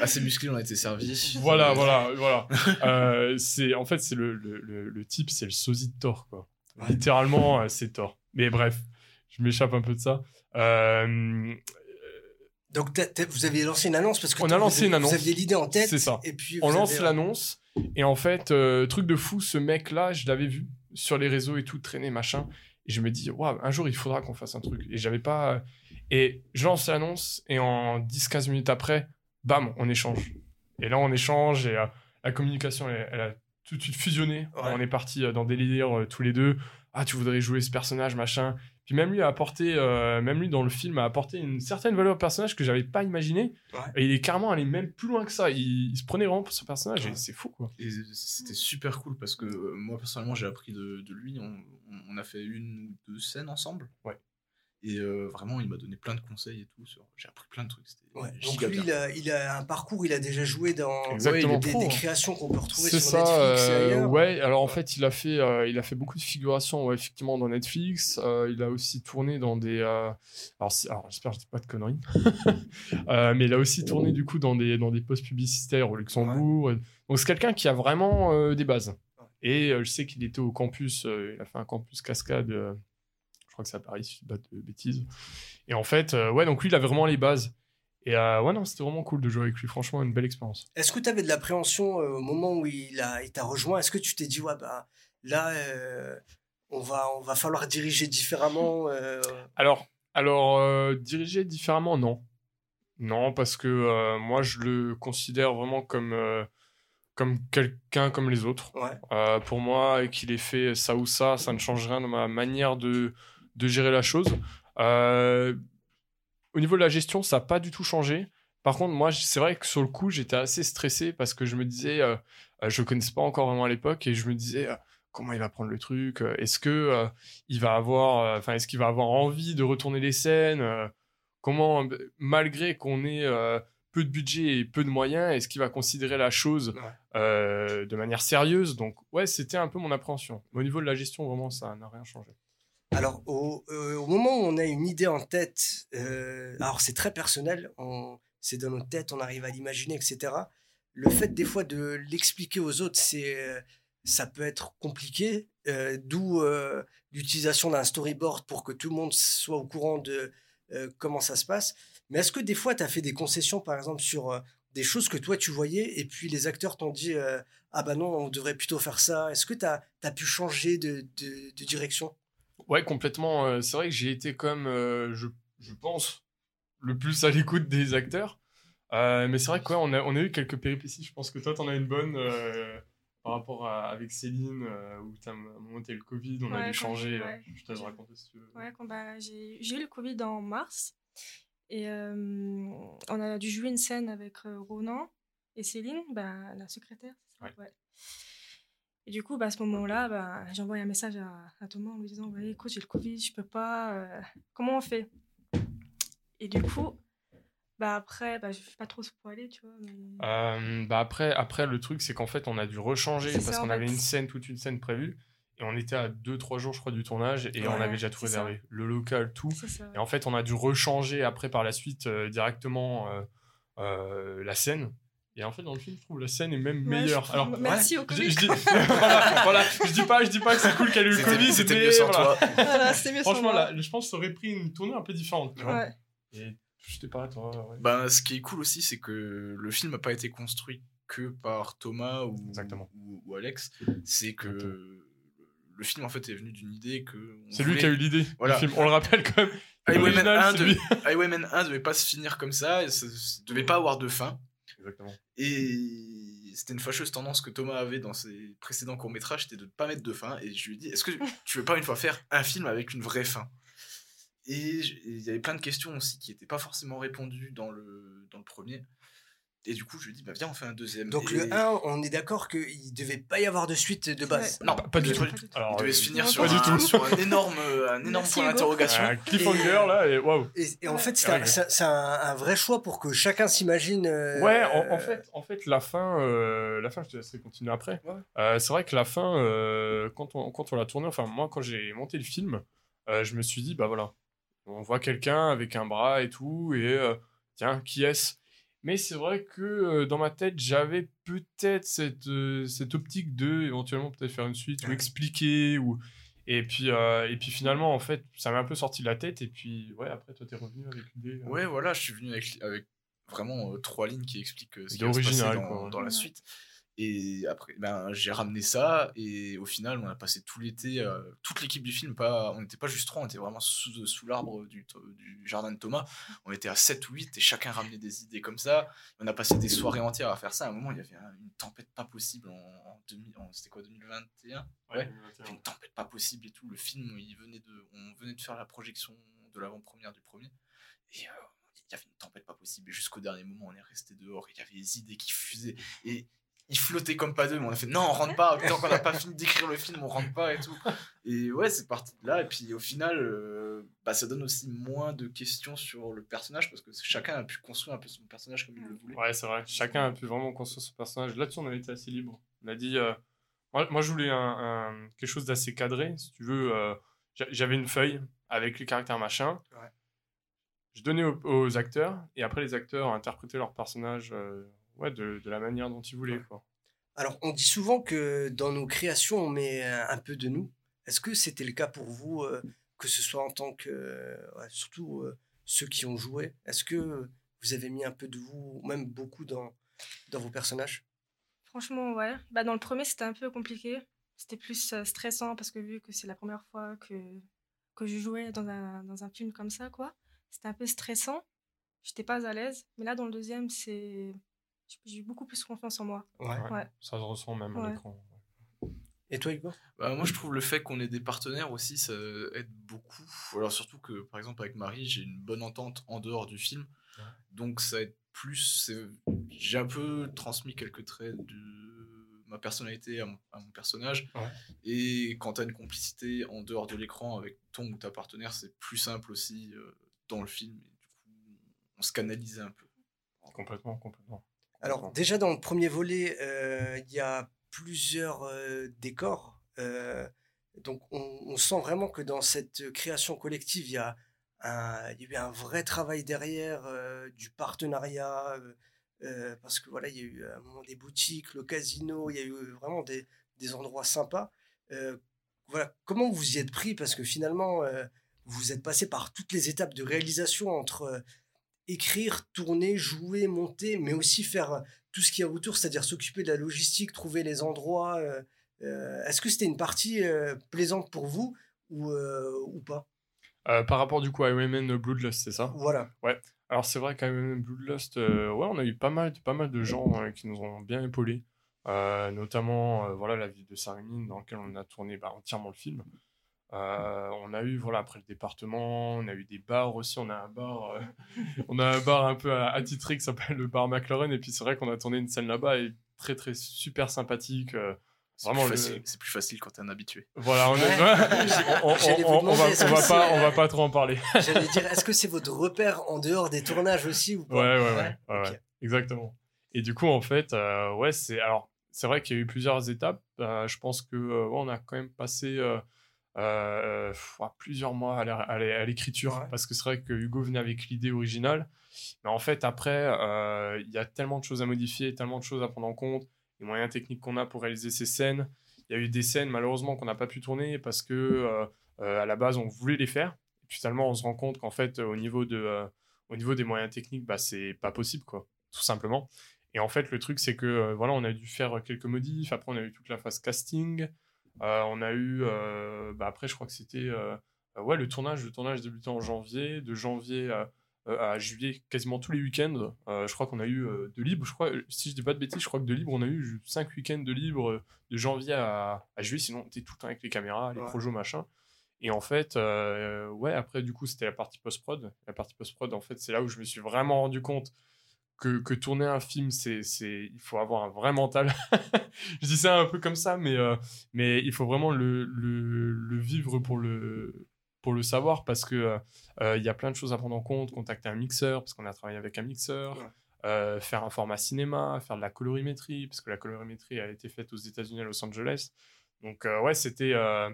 Assez musclé, on a été servi. Voilà, voilà, voilà. Euh, c'est, en fait, c'est le, le, le, le type, c'est le sosie de Thor, quoi. Ouais. Littéralement, euh, c'est Thor. Mais bref, je m'échappe un peu de ça. Euh, Donc, vous aviez lancé une annonce parce que On a vous lancé aviez- une annonce. Vous aviez l'idée en tête. C'est ça. Et puis on lance avez- l'annonce et en fait euh, truc de fou ce mec là je l'avais vu sur les réseaux et tout traîner machin et je me dis waouh un jour il faudra qu'on fasse un truc et j'avais pas et je lance l'annonce et en 10-15 minutes après bam on échange et là on échange et euh, la communication elle, elle a tout de suite fusionné Ouais. on est parti euh, dans des délires euh, tous les deux ah tu voudrais jouer ce personnage machin puis même lui a apporté euh, même lui dans le film a apporté une certaine valeur au personnage que j'avais pas imaginé Ouais. et il est carrément allé même plus loin que ça il, il se prenait vraiment pour ce personnage et c'est fou quoi Et c'était super cool parce que moi personnellement j'ai appris de, de lui. On, on a fait une ou deux scènes ensemble. Ouais. Et euh, vraiment il m'a donné plein de conseils et tout. sur- J'ai appris plein de trucs. Ouais, Donc lui, il a, il a un parcours, il a déjà joué dans Exactement. des, pro, des hein. créations qu'on peut retrouver C'est sur ça, Netflix et euh, ailleurs. ouais. Alors en fait, il a fait, euh, il a fait beaucoup de figurations, ouais, effectivement, dans Netflix. Euh, il a aussi tourné dans des. euh, alors, j'espère que je dis pas de conneries. Euh, mais il a aussi tourné du coup dans des dans des postes publicitaires au Luxembourg. Donc c'est quelqu'un qui a vraiment euh, des bases. Et euh, je sais qu'il était au campus. euh, il a fait un campus cascade. Je crois que c'est à Paris, si je dis pas de bêtises. Et en fait, euh, ouais, donc lui, il a vraiment les bases. Et euh, ouais, non, c'était vraiment cool de jouer avec lui. Franchement, une belle expérience. Est-ce que tu avais de l'appréhension euh, au moment où il a- il t'a rejoint? Est-ce que tu t'es dit, ouais, bah là, euh, on, va, on va falloir diriger différemment Alors, alors diriger différemment, non. Non, parce que moi, je le considère vraiment comme, comme quelqu'un comme les autres. Ouais, Euh, pour moi, qu'il ait fait ça ou ça, ça ne change rien dans ma manière de, de gérer la chose. Euh, au niveau de la gestion, ça n'a pas du tout changé. Par contre, moi, c'est vrai que sur le coup, j'étais assez stressé parce que je me disais, euh, euh, je ne connaissais pas encore vraiment à l'époque, et je me disais, euh, comment il va prendre le truc Est-ce que il va avoir, enfin, est-ce qu'il va avoir envie de retourner les scènes Comment, malgré qu'on ait peu de budget et peu de moyens, est-ce qu'il va considérer la chose de manière sérieuse? Donc, ouais, c'était un peu mon appréhension. Mais au niveau de la gestion, vraiment, ça n'a rien changé. Alors, au, euh, au moment où on a une idée en tête, euh, alors c'est très personnel, on- c'est dans notre tête, on arrive à l'imaginer, etc. Le fait des fois de l'expliquer aux autres, c'est, euh, ça peut être compliqué, d'où l'utilisation d'un storyboard pour que tout le monde soit au courant de comment ça se passe. Mais est-ce que des fois, tu as fait des concessions, par exemple, sur des choses que toi tu voyais, et puis les acteurs t'ont dit, ah bah non, on devrait plutôt faire ça. Est-ce que tu as, pu changer de- de direction? Ouais, complètement. euh, c'est vrai que j'ai été comme, euh, je, je pense, le plus à l'écoute des acteurs. Euh, mais c'est vrai qu'on a, on a eu quelques péripéties. Je pense que toi, t'en as une bonne euh, par rapport à avec Céline, où t'as monté le Covid, on a Ouais, dû quand- changer. ouais. Je te laisse raconter si tu veux. Ouais, bah, j'ai eu le Covid en mars. Et on a dû jouer une scène avec Ronan et Céline, bah, la secrétaire. Ouais. Et du coup, bah, à ce moment-là, bah, j'ai envoyé un message à, à Thomas en lui disant ouais, Écoute, j'ai le Covid, je peux pas. euh, comment on fait? Et du coup, bah, après, bah, je ne sais pas trop spoiler, tu vois. Mais... Euh, bah après, après, le truc, c'est qu'en fait, on a dû rechanger parce qu'on avait une scène, toute une scène prévue. Et on était à 2-3 jours, je crois, du tournage. Et on avait déjà tout ça. réservé. Le local, tout. Et en fait, on a dû rechanger après par la suite euh, directement euh, la scène. Et en fait, dans le film, je trouve la scène est même Ouais, meilleure. je- Alors, Merci au je, Covid. je dis, voilà, voilà, je dis pas, je dis pas que c'est cool qu'elle ait eu le Covid. C'était mieux sans voilà. toi. Voilà, c'était mieux sans Franchement, moi. là, je pense que ça aurait pris une tournée un peu différente. Tu vois. Ouais. Et je t'ai pas, toi. ouais. Ben, ce qui est cool aussi, c'est que le film n'a pas été construit que par Thomas ou, Exactement. ou, ou Alex. C'est que Exactement. le film en fait est venu d'une idée que. C'est lui qui a eu l'idée Voilà. On le rappelle quand même. Highwayman L'original, 1, c'est devait... lui. Highwayman 1 devait pas se finir comme ça, et ça, ça devait pas avoir de fin. Exactement. Et c'était une fâcheuse tendance que Thomas avait dans ses précédents courts-métrages, c'était de ne pas mettre de fin. Et je lui ai dit, est-ce que tu veux pas une fois faire un film avec une vraie fin? Et il y avait plein de questions aussi qui n'étaient pas forcément répondues dans le, dans le premier. Et du coup, je lui dit, bah viens, on fait un deuxième. Donc Et le 1, on est d'accord qu'il devait pas y avoir de suite de base. Non, Pas, pas du tout. Alors, il devait euh, se finir pas sur du un, tout. sur un énorme, un énorme point d'interrogation. un cliffhanger là et waouh. Et, et en Ouais. fait, c'est un, Ouais. c'est- c'est un- un vrai choix pour que chacun s'imagine. euh, Ouais, en, en fait, en fait, la fin, euh, la fin, je te laisserai continuer après. Ouais. Euh, c'est vrai que la fin, euh, quand on, quand on l'a tourné, enfin moi, quand j'ai monté le film, euh, je me suis dit, bah voilà, on voit quelqu'un avec un bras et tout, et euh, tiens, qui est-ce? Mais c'est vrai que euh, dans ma tête, j'avais peut-être cette, euh, cette optique de éventuellement peut-être faire une suite ou expliquer ou et puis euh, et puis finalement en fait ça m'a un peu sorti de la tête et puis ouais après toi t'es revenu avec l'idée euh, Ouais, voilà, je suis venu avec, avec vraiment euh, trois lignes qui expliquent euh, ce qui va se passer originale, dans, quoi. dans la Ouais. suite. Et après, ben, j'ai ramené ça, et au final, on a passé tout l'été, euh, toute l'équipe du film, pas, on n'était pas juste trois, on était vraiment sous, sous l'arbre du, du jardin de Thomas. On était à 7 ou 8, et chacun ramenait des idées comme ça. On a passé des soirées entières à faire ça. À un moment, il y avait un- une tempête pas possible en, en, 2000 en- c'était quoi, 2021 Ouais. Y avait une tempête pas possible et tout. Le film, il venait de, on venait de faire la projection de l'avant-première du premier. Et euh, il y avait une tempête pas possible. Et jusqu'au dernier moment, on est resté dehors. Il y avait des idées qui fusaient. Et ils flottaient comme pas deux. Mais on a fait non, on rentre pas. Tant qu'on n'a pas fini d'écrire le film, on rentre pas et tout. Et ouais, c'est parti de là. Et puis au final, euh, bah, ça donne aussi moins de questions sur le personnage parce que chacun a pu construire un peu son personnage comme il le voulait. Ouais, c'est vrai. Chacun a pu vraiment construire son personnage. Là-dessus, on avait été assez libre. On a dit. euh, Moi, moi, je voulais un, un- quelque chose d'assez cadré. Si tu veux, euh, j'a- j'avais une feuille avec les caractères machin. Ouais. Je donnais aux, aux acteurs et après, les acteurs interprétaient leur personnage ouais, de, de la manière dont ils voulaient. Quoi. Alors, on dit souvent que dans nos créations, on met un un peu de nous. Est-ce que c'était le cas pour vous, euh, que ce soit en tant que. euh, ouais, surtout euh, ceux qui ont joué? Est-ce que vous avez mis un peu de vous, ou même beaucoup dans, dans vos personnages? Franchement, ouais. Bah, dans le premier, c'était un peu compliqué. C'était plus euh, stressant parce que vu que c'est la première fois que, que je jouais dans un, dans un film comme ça, quoi, c'était un peu stressant. J'étais pas à l'aise. Mais là, dans le deuxième, c'est. J'ai eu beaucoup plus confiance en moi. Ouais. Ouais. Ouais. Ça se ressent même à l'écran. Et toi, Hugo Bah, moi, je trouve le fait qu'on ait des partenaires aussi, ça aide beaucoup. Alors, surtout que, par exemple, avec Marie, j'ai une bonne entente en dehors du film. Ouais. Donc, ça aide plus. J'ai un peu transmis quelques traits de ma personnalité à mon, à mon personnage. Ouais. Et quand tu as une complicité en dehors de l'écran avec ton ou ta partenaire, c'est plus simple aussi euh, dans le film. Et du coup, on se canalise un peu. Complètement, complètement. Alors, déjà dans le premier volet, euh, il y a plusieurs euh, décors. euh, donc, on, on sent vraiment que dans cette création collective, il y a, un, il y a eu un vrai travail derrière euh, du partenariat. euh, parce que voilà, il y a eu à un moment des boutiques, le casino, il y a eu vraiment des, des endroits sympas. Euh, voilà, comment vous y êtes pris? Parce que finalement, vous êtes passé par toutes les étapes de réalisation entre écrire, tourner, jouer, monter, mais aussi faire euh, tout ce qu'il y a autour, c'est-à-dire s'occuper de la logistique, trouver les endroits. euh, euh, Est-ce que c'était une partie euh, plaisante pour vous ou, euh, ou pas? Par rapport du coup à Women Bloodlust, c'est ça? Voilà. Alors c'est vrai qu'à Women Bloodlust, ouais, on a eu pas mal, pas mal de gens qui nous ont bien épaulés. Notamment voilà la ville de Sarimine dans laquelle on a tourné bah, entièrement le film. Euh, on a eu voilà après le département, on a eu des bars aussi. On a un bar, euh, on a un bar un peu à- attitré qui s'appelle le bar McLaren. Et puis c'est vrai qu'on a tourné une scène là-bas et très très super sympathique. euh, C'est Vraiment, plus, le- facile- c'est plus facile quand t'es un habitué. voilà, on, est- Ouais. on, va, pas, on va pas trop en parler. J'allais dire, est-ce que c'est votre repère en dehors des tournages aussi ou pas? Ouais, ouais, ouais. ouais, ok. ouais, exactement. Et du coup, en fait, euh, ouais, c'est. Alors, c'est vrai qu'il y a eu plusieurs étapes. Euh, je pense que euh, on a quand même passé euh, euh, plusieurs mois à l'écriture. Ouais. Parce que c'est vrai que Hugo venait avec l'idée originale. Mais en fait, après, euh, il y a tellement de choses à modifier, tellement de choses à prendre en compte, les moyens techniques qu'on a pour réaliser ces scènes. Il y a eu des scènes, malheureusement, qu'on n'a pas pu tourner parce que, à la base, on voulait les faire. Et puis finalement, on se rend compte qu'en fait, au niveau, de, au niveau des moyens techniques, bah, c'est pas possible, quoi, tout simplement. Et en fait, le truc, c'est que euh, voilà, on a dû faire quelques modifs. Après, on a eu toute la phase casting. Euh, on a eu, euh, bah, après, je crois que c'était euh, ouais, le tournage. Le tournage débutait en janvier. De janvier à, à juillet, quasiment tous les week-ends. Je crois qu'on a eu de libre. Je crois, si je dis pas de bêtises, je crois que de libre, on a eu 5 week-ends de libre de janvier à, à juillet. Sinon, on était tout le temps avec les caméras, les Ouais. projets, machin. Et en fait, euh, ouais, après, du coup, c'était la partie post-prod. La partie post-prod, en fait, c'est là où je me suis vraiment rendu compte que, que tourner un film, c'est, c'est, il faut avoir un vrai mental. je dis ça un peu comme ça, mais, euh, mais il faut vraiment le, le, le vivre pour le, pour le savoir parce que euh, il y a plein de choses à prendre en compte. Contacter un mixeur, parce qu'on a travaillé avec un mixeur. Ouais. euh, faire un format cinéma, faire de la colorimétrie, parce que la colorimétrie a été faite aux États-Unis à Los Angeles. Donc, euh, ouais, c'était. euh,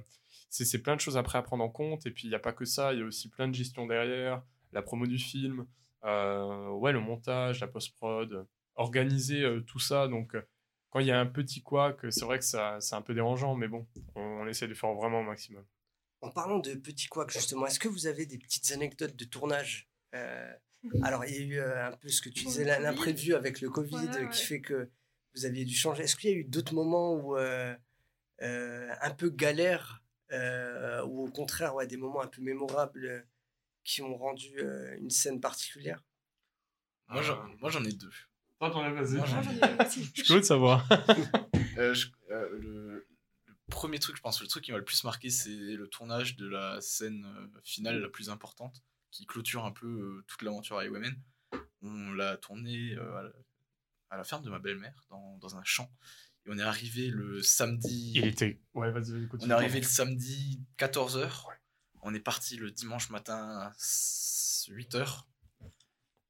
c'est c'est plein de choses après à prendre en compte. Et puis, il n'y a pas que ça, il y a aussi plein de gestion derrière, la promo du film, euh, ouais, le montage, la post-prod, organiser euh, tout ça. Donc, euh, quand il y a un petit couac, c'est vrai que ça, c'est un peu dérangeant, mais bon, on, on essaie de faire vraiment au maximum. En parlant de petits couacs, justement, est-ce que vous avez des petites anecdotes de tournage Euh, Alors, il y a eu euh, un peu ce que tu disais, l'imprévu avec le Covid Voilà, euh, qui ouais. fait que vous aviez dû changer. Est-ce qu'il y a eu d'autres moments où euh, euh, un peu galère euh, ou au contraire ouais, des moments un peu mémorables euh, qui ont rendu euh, une scène particulière? Moi, j'en moi, j'en ai deux. Toi, t'en as. Moi, j'en ai- ai aussi. Je suis curieux de savoir. Euh, je- euh, le, le premier truc, je pense, le truc qui m'a le plus marqué, c'est le tournage de la scène finale la plus importante, qui clôture un peu euh, toute l'aventure à Women. On l'a tourné euh, à, la, à la ferme de ma belle-mère, dans, dans un champ. Et on est arrivé le samedi. Il était. Ouais, vas-y, On continue. est arrivé le samedi 14h. On est parti le dimanche matin à 8h.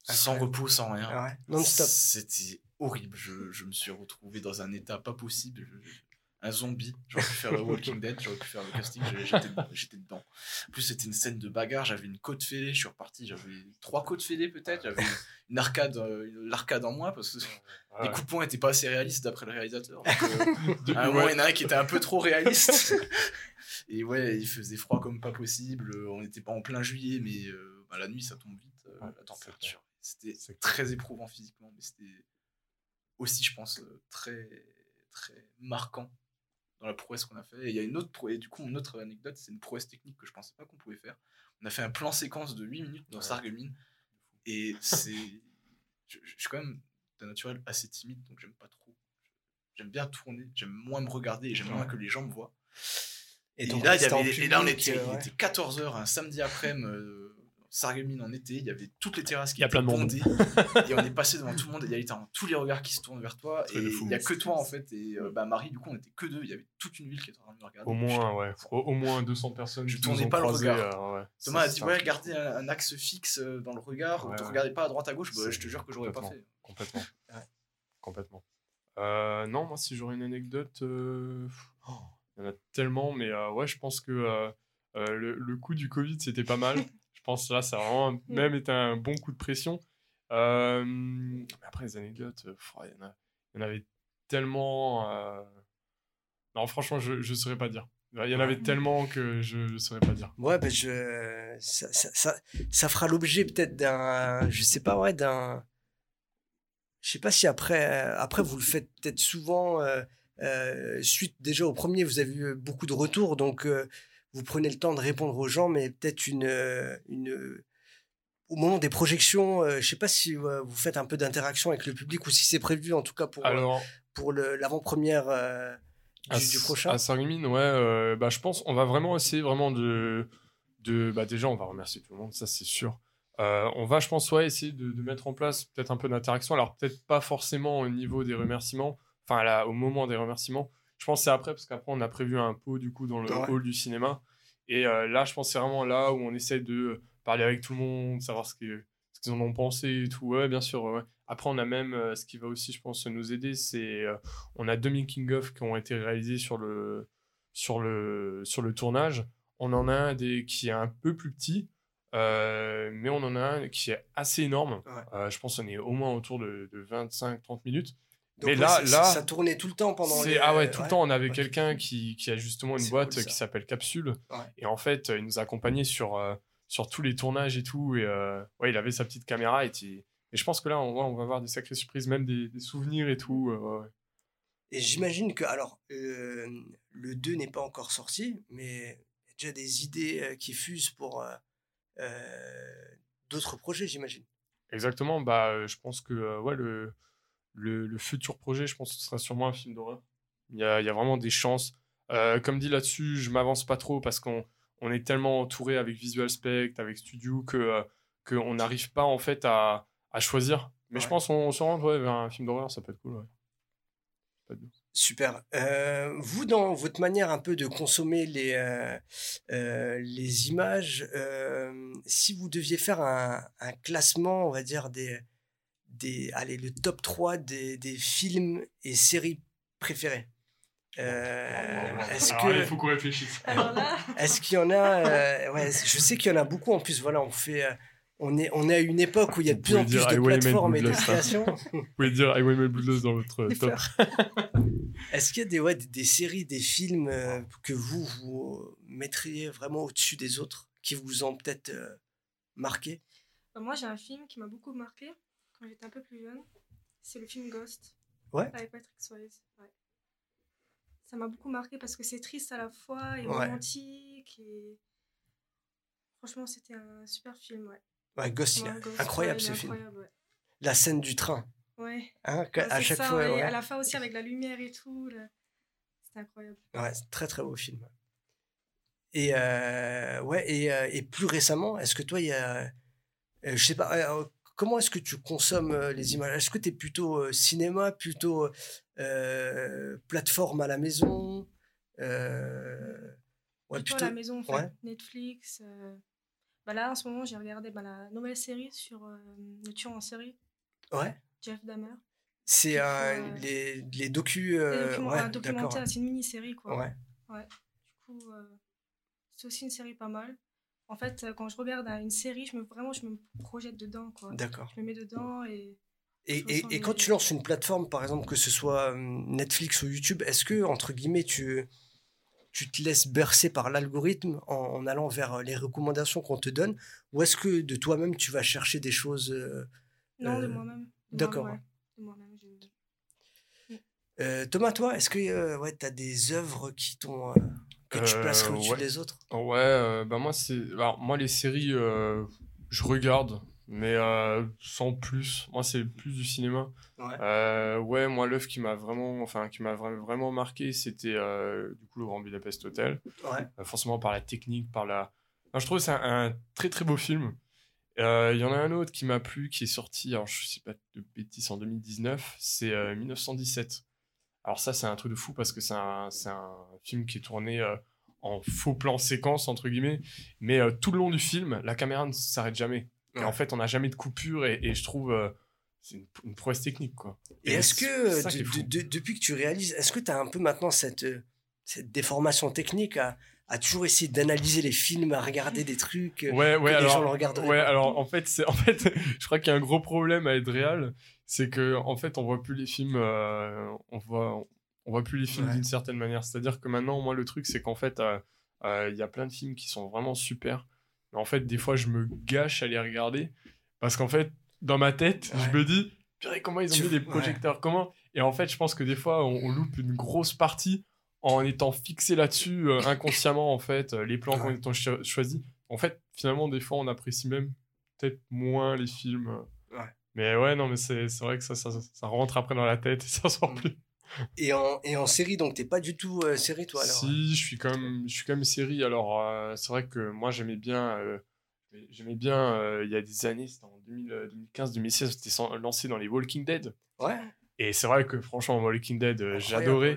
Sans repos, sans rien. Ouais, Non-stop. C'était horrible. Je, je me suis retrouvé dans un état pas possible. Je- un zombie. J'aurais pu faire le Walking Dead, j'aurais pu faire le casting, j'étais dedans. En plus, c'était une scène de bagarre. J'avais une côte fêlée, je suis reparti. J'avais trois côtes fêlées peut-être. J'avais une arcade, euh, l'arcade en moins parce que Ouais. les coups de poing étaient pas assez réalistes d'après le réalisateur. Donc, euh, à un moment, ouais. il y en a un qui était un peu trop réaliste. Et ouais, il faisait froid comme pas possible. On n'était pas en plein juillet, mais euh, bah, la nuit, ça tombe vite, euh, Ouais, la température. C'était très éprouvant physiquement, mais c'était aussi, je pense, euh, très, très marquant dans la prouesse qu'on a fait. Et il y a une autre prouesse, et du coup, une autre anecdote, c'est une prouesse technique que je pensais pas qu'on pouvait faire. On a fait un plan séquence de 8 minutes dans Ouais. Sarreguemines. Et c'est. je, je suis quand même d'un naturel assez timide, donc j'aime pas trop. J'aime bien tourner, j'aime moins me regarder et j'aime moins que les gens me voient. Et, donc, là, il y avait, et là, on était, euh, il ouais. était 14h, un samedi après-midi, euh, Sarreguemines en été, il y avait toutes les terrasses qui Il y a étaient plein de monde. bondées. et on est passé devant tout le monde, et il y a littéralement tous les regards qui se tournent vers toi. Et il y a que toi, en fait. Et euh, bah, Marie, du coup, on était que deux. Il y avait toute une ville qui était en train de me regarder. Au moins, ouais. Au, au moins 200 personnes. Je tournais pas le regard. euh, ouais. Thomas a dit Ouais, gardez un, un axe fixe euh, dans le regard, Ouais, ne ouais. regardez pas à droite à gauche. Bah, je te jure que j'aurais pas fait. Complètement. Complètement. Complètement. Euh, non, moi, si j'aurais une anecdote, euh, oh, il y en a tellement, mais euh, ouais, je pense que euh, euh, le, le coup du Covid, c'était pas mal. je pense que là, ça a vraiment même été un bon coup de pression. Euh, mais après, les anecdotes, euh, il y, en y avait tellement. euh, Non, franchement, je ne saurais pas dire. Il y en avait tellement que je ne saurais pas dire. Ouais, ben je, ça, ça, ça, ça fera l'objet peut-être d'un, je sais pas, ouais, d'un, je sais pas si après, après vous le faites peut-être souvent, euh, euh, suite déjà au premier, vous avez eu beaucoup de retours, donc euh, vous prenez le temps de répondre aux gens, mais peut-être une, euh, une, au moment des projections, euh, je sais pas si euh, vous faites un peu d'interaction avec le public ou si c'est prévu en tout cas pour, Alors, pour l'avant-première euh, du, du prochain. À Sarreguemines, ouais, euh, bah, je pense on va vraiment essayer vraiment de, de bah, déjà on va remercier tout le monde, ça c'est sûr. Euh, on va, je pense, ouais, essayer de, de mettre en place peut-être un peu d'interaction. Alors peut-être pas forcément au niveau des remerciements, enfin au moment des remerciements. Je pense que c'est après parce qu'après on a prévu un pot du coup dans le Ouais. hall du cinéma. Et euh, là, je pense que c'est vraiment là où on essaie de parler avec tout le monde, savoir ce qu'ils en ont pensé et tout. Ouais, bien sûr. ouais. Après, on a même euh, ce qui va aussi, je pense, nous aider, c'est euh, on a deux making-of qui ont été réalisés sur le, sur, le, sur le tournage. On en a un des, qui est un peu plus petit, euh, mais on en a un qui est assez énorme. Ouais. Je pense qu'on est au moins autour de, de 25-30 minutes. Donc, mais ouais, là- ça- ça, là- ça tournait tout le temps pendant. Les- Ah ouais, tout ouais. le temps, on avait quelqu'un qui, qui a justement une boîte cool, qui s'appelle Capsule. Ouais. Et en fait, il nous a accompagnés sur, euh, sur tous les tournages et tout. Et euh, ouais, il avait sa petite caméra. Et, et je pense que là, on, va avoir des sacrées surprises, même des, des souvenirs et tout. euh. Et j'imagine que, alors, le 2 n'est pas encore sorti, mais il y a déjà des idées qui fusent pour d'autres projets, j'imagine. Exactement, bah, je pense que ouais, le, le, le futur projet, je pense que ce sera sûrement un film d'horreur. Il y a, il y a vraiment des chances. Euh, comme dit là-dessus, je m'avance pas trop parce qu'on on est tellement entouré avec Visual Spect, avec Studio, que euh, qu'on n'arrive pas en fait à, à choisir. Mais je pense qu'on se rend ouais, vers un film d'horreur, ça peut être cool. ouais. Pas de- Super. Euh, vous, dans votre manière un peu de consommer les, euh, euh, les images, si vous deviez faire un, un classement, on va dire, des, des, allez, le top 3 des, des films et séries préférés, euh, est-ce là, il que, faut qu'on réfléchisse. Est-ce qu'il y en a, euh, ouais, je sais qu'il y en a beaucoup en plus, voilà, on fait, euh, on est, on est à une époque où il y a de plus en plus de plateformes et de hein. créations. Vous pouvez dire I Will My Bloodlust dans votre top. Est-ce qu'il y a des, ouais, des, des séries, des films euh, que vous, vous mettriez vraiment au-dessus des autres, qui vous ont peut-être euh, marqué? Moi j'ai un film qui m'a beaucoup marqué quand j'étais un peu plus jeune. C'est le film Ghost. Ouais. Avec Patrick Swayze. Ouais. Ça m'a beaucoup marqué parce que c'est triste à la fois et romantique. Et... Franchement, c'était un super film. Ouais. ouais, Ghost, il Ghost, incroyable ce film. incroyable. La scène du train, Ouais. hein, Ouais, à chaque ça, fois. ouais. À la fin aussi avec la lumière et tout. là. C'était incroyable. Ouais, c'est très très beau film. Et euh, ouais, et, euh, et plus récemment, est-ce que toi, il y a, euh, je sais pas, comment est-ce que tu consommes euh, les images? Est-ce que tu es plutôt euh, cinéma, plutôt euh, plateforme à la maison ouais, plutôt à la maison, en fait. ouais. Netflix. Bah là, en ce moment, j'ai regardé bah, la nouvelle série sur euh, le tueur en série, Ouais. Jeff Dahmer. C'est euh, euh, les, les docus. Ouais, un documentaire, c'est une mini-série, quoi. Ouais. Du coup, c'est aussi une série pas mal. En fait, euh, quand je regarde euh, une série, je me, vraiment, je me projette dedans, quoi. D'accord. Je me mets dedans et... Et, et, quand les- tu lances une plateforme, par exemple, que ce soit hum, Netflix ou YouTube, est-ce que, entre guillemets, tu, tu te laisses bercer par l'algorithme en, en allant vers euh, les recommandations qu'on te donne Ou est-ce que de toi-même, tu vas chercher des choses euh, Non, de Euh, moi-même. D'accord. moi-même, ouais. De moi-même, je- euh, Thomas, toi, est-ce que euh, ouais, tu as des œuvres qui t'ont. Euh, que tu Euh, placerais au-dessus ouais. des autres Ouais, euh, bah moi c'est, alors, moi les séries, euh, je regarde, mais euh, sans plus. Moi c'est plus du cinéma. Ouais. Euh, ouais, moi l'œuvre qui m'a vraiment, enfin qui m'a vra- vraiment marqué, c'était euh, du coup le Grand Budapest Hotel. Ouais. Euh, forcément par la technique, par la. Je trouve que c'est un, un très très beau film. Euh, Il y en a un autre qui m'a plu, qui est sorti, alors je sais pas de bêtises, en 2019, c'est euh, 1917. Alors ça, c'est un truc de fou parce que c'est un, c'est un film qui est tourné euh, en faux plan séquence, entre guillemets, mais euh, tout le long du film, la caméra ne s'arrête jamais. Et en fait, on n'a jamais de coupure et, et je trouve euh, c'est une, une prouesse technique, quoi. Et est-ce que, ça qui est de- fou. de- de- depuis que tu réalises, est-ce que tu as un peu maintenant cette, euh, cette déformation technique à, à toujours essayer d'analyser les films, à regarder des trucs euh, Ouais, ouais, que les alors, gens le regarderaient ouais, alors en fait, c'est en fait, je crois qu'il y a un gros problème à être réel, c'est que en fait, on voit plus les films, euh, on voit, on voit plus les films Ouais. d'une certaine manière. C'est-à-dire que maintenant, moi, le truc, c'est qu'en fait, euh, euh, il y a plein de films qui sont vraiment super, mais en fait, des fois, je me gâche à les regarder parce qu'en fait, dans ma tête, Ouais. je me dis, purée, comment ils ont Tu- mis des ouais. projecteurs, comment? Et en fait, je pense que des fois, on, on loupe une grosse partie en étant fixé là-dessus euh, inconsciemment, en fait, euh, les plans qu'on a cho- choisis. En fait, finalement, des fois, on apprécie même peut-être moins les films. Ouais. Mais ouais, non, mais c'est c'est vrai que ça, ça, ça rentre après dans la tête et ça sort Mm. plus. Et en, et en série, donc t'es pas du tout euh, série, toi alors Si, je suis quand même, je suis quand même série. Alors, euh, c'est vrai que moi, j'aimais bien. J'aimais bien, il y a des années, c'était en 2015-2016, c'était sans- lancé dans les Walking Dead. Ouais. Et c'est vrai que franchement, Walking Dead, j'adorais.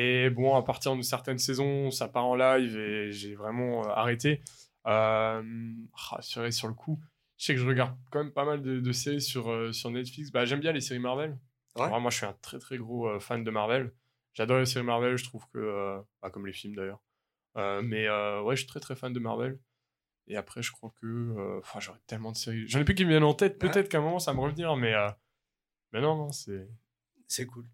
Et bon, à partir d'une certaine saison, ça part en live et j'ai vraiment euh, arrêté. Euh, ah, vrai, sur le coup, je sais que je regarde quand même pas mal de, de séries sur, euh, sur Netflix. Bah, J'aime bien les séries Marvel. Ouais. Alors, moi, je suis un très très gros euh, fan de Marvel. J'adore les séries Marvel, je trouve que. bah, comme les films d'ailleurs. Mais ouais, je suis très très fan de Marvel. Et après, je crois que. Enfin, j'aurais tellement de séries. J'en ai plus qui me viennent en tête. Ouais. Peut-être qu'à un moment, ça va me revenir, mais. mais non, non, c'est. C'est cool.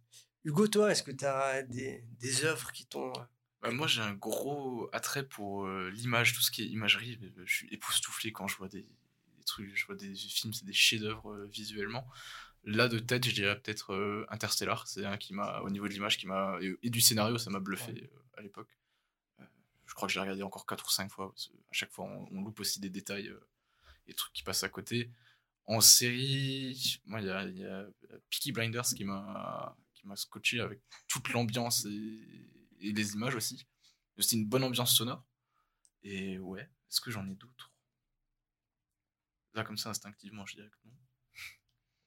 Hugo, toi, est-ce que t'as des, des œuvres qui t'ont. euh, Bah, moi, j'ai un gros attrait pour euh, l'image, tout ce qui est imagerie. Euh, Je suis époustouflé quand je vois des, des trucs, je vois des films, c'est des chefs-d'œuvre euh, visuellement. Là, de tête, je dirais peut-être euh, Interstellar. C'est un qui m'a, au niveau de l'image, qui m'a et, et du scénario, ça m'a bluffé. à l'époque. Je crois que j'ai regardé encore 4 ou 5 fois. parce à chaque fois, on, on loupe aussi des détails et trucs qui passent à côté. En série, il y a, y a Peaky Blinders qui m'a qui m'a scotché avec toute l'ambiance et, et les images aussi. C'est une bonne ambiance sonore. Et ouais, est-ce que j'en ai d'autres? Là, comme ça, instinctivement, je dirais que non.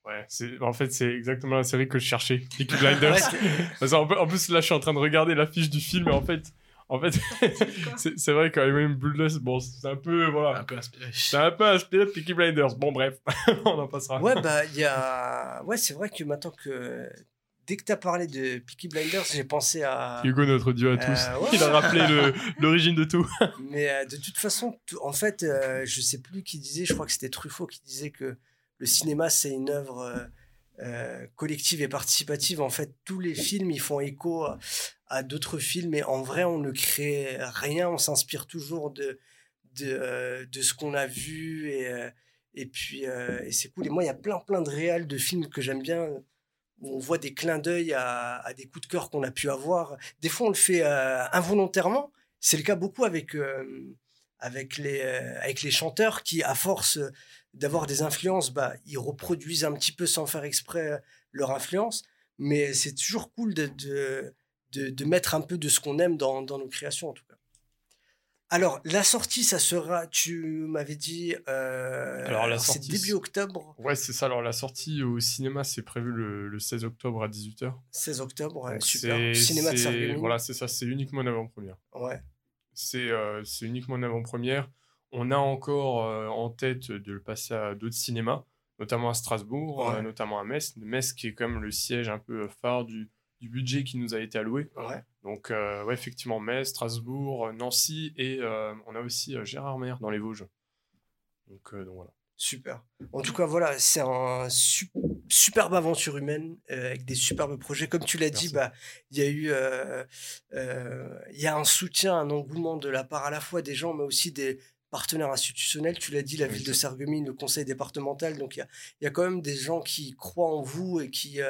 Ouais, c'est, en fait, c'est exactement la série que je cherchais. Peaky Blinders. Parce qu'en en plus, là, je suis en train de regarder l'affiche du film et en fait, en fait, c'est, vrai qu'Iron Bloodless, bon, c'est un peu, voilà. Un peu inspiré. C'est un peu inspiré de Peaky Blinders. Bon, bref, on en passera. Ouais, bah, il y a. Ouais, c'est vrai que maintenant que. Dès que tu as parlé de Peaky Blinders, j'ai pensé à. Hugo, notre dieu à tous. Euh, ouais. Il a rappelé l'origine de tout. Mais euh, de toute façon, en fait, euh, je sais plus qui disait, je crois que c'était Truffaut qui disait que le cinéma, c'est une œuvre euh, euh, collective et participative. En fait, tous les films, ils font écho à, à d'autres films, et en vrai, on ne crée rien, on s'inspire toujours de, de, euh, de ce qu'on a vu, et, euh, et puis, euh, c'est cool. Et moi, il y a plein, plein de réals de films que j'aime bien, on voit des clins d'œil à, des coups de cœur qu'on a pu avoir. Des fois, on le fait euh, involontairement. C'est le cas beaucoup avec, euh, avec, les, euh, avec les chanteurs qui, à force d'avoir des influences, bah, ils reproduisent un petit peu sans faire exprès leur influence. Mais c'est toujours cool de, de, de, de mettre un peu de ce qu'on aime dans, dans nos créations, en tout cas. Alors, la sortie, ça sera, tu m'avais dit, euh, Alors, la c'est sortie, début octobre, Ouais, c'est ça. Alors, la sortie au cinéma, c'est prévu le, le 16 octobre à 18h. 16 octobre, ouais, super. Cinéma de. Voilà, c'est ça. C'est uniquement une avant-première. Ouais, C'est euh, uniquement une avant-première. On a encore euh, en tête de le passer à d'autres cinémas, notamment à Strasbourg, Ouais. notamment à Metz. Metz qui est quand même le siège un peu phare du, du budget qui nous a été alloué. ouais. Donc, euh, ouais, effectivement, Metz, Strasbourg, euh, Nancy et euh, on a aussi Gérard Mer dans les Vosges. Donc, donc voilà. Super. En tout cas, voilà, c'est un su- superbe aventure humaine euh, avec des superbes projets. Comme tu l'as dit, bah, il y a eu, euh, euh, il y a un soutien, un engouement de la part à la fois des gens, mais aussi des partenaires institutionnels. Tu l'as dit, la ville de Sarreguemines, le conseil départemental. Donc, il y a, il y a quand même des gens qui croient en vous et qui